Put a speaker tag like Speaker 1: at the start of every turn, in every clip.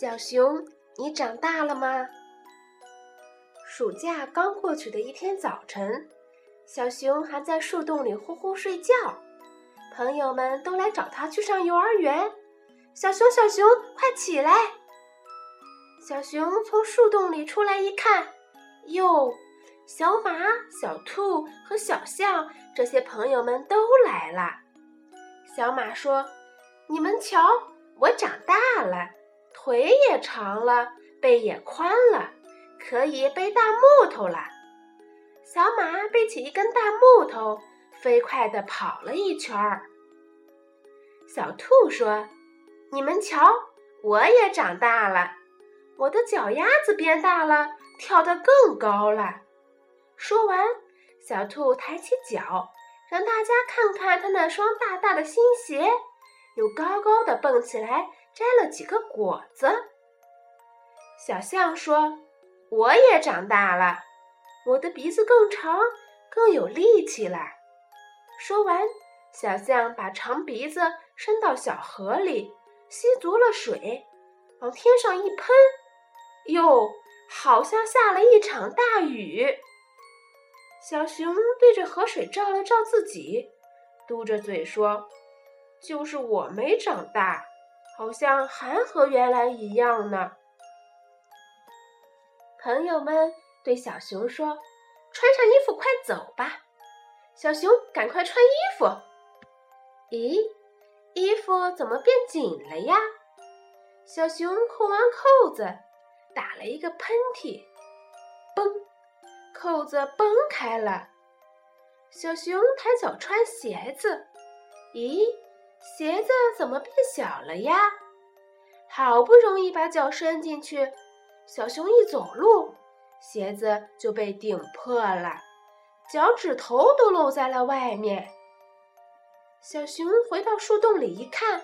Speaker 1: 小熊，你长大了吗？暑假刚过去的一天早晨，小熊还在树洞里呼呼睡觉，朋友们都来找他去上幼儿园。小熊，小熊，快起来！小熊从树洞里出来一看，哟，小马、小兔和小象这些朋友们都来了。小马说：“你们瞧，我长大了。”腿也长了，背也宽了，可以背大木头了。小马背起一根大木头，飞快地跑了一圈儿。小兔说：“你们瞧，我也长大了，我的脚丫子变大了，跳得更高了。”说完，小兔抬起脚，让大家看看它那双大大的新鞋，又高高的蹦起来。摘了几个果子，小象说：“我也长大了，我的鼻子更长，更有力气了。”说完，小象把长鼻子伸到小河里，吸足了水，往天上一喷，哟，好像下了一场大雨。小熊对着河水照了照自己，嘟着嘴说：“就是我没长大。”好像还和原来一样呢。朋友们对小熊说：“穿上衣服，快走吧！”小熊赶快穿衣服。咦，衣服怎么变紧了呀？小熊扣完扣子，打了一个喷嚏，嘣，扣子崩开了。小熊抬脚穿鞋子，咦？鞋子怎么变小了呀？好不容易把脚伸进去，小熊一走路，鞋子就被顶破了，脚趾头都露在了外面。小熊回到树洞里一看，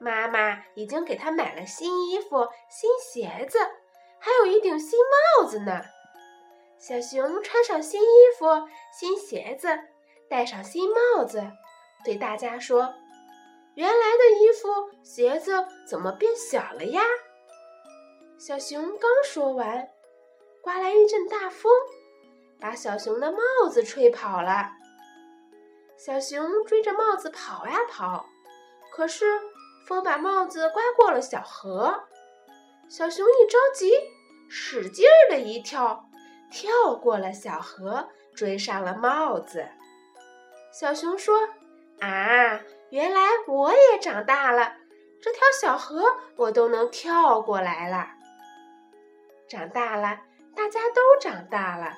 Speaker 1: 妈妈已经给他买了新衣服、新鞋子，还有一顶新帽子呢。小熊穿上新衣服、新鞋子，戴上新帽子，对大家说。原来的衣服、鞋子怎么变小了呀？小熊刚说完，刮来一阵大风，把小熊的帽子吹跑了。小熊追着帽子跑呀跑，可是风把帽子刮过了小河。小熊一着急，使劲儿的一跳，跳过了小河，追上了帽子。小熊说：“啊！”原来我也长大了，这条小河我都能跳过来了。长大了，大家都长大了，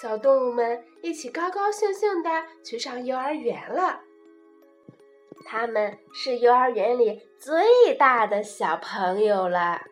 Speaker 1: 小动物们一起高高兴兴的去上幼儿园了。他们是幼儿园里最大的小朋友了。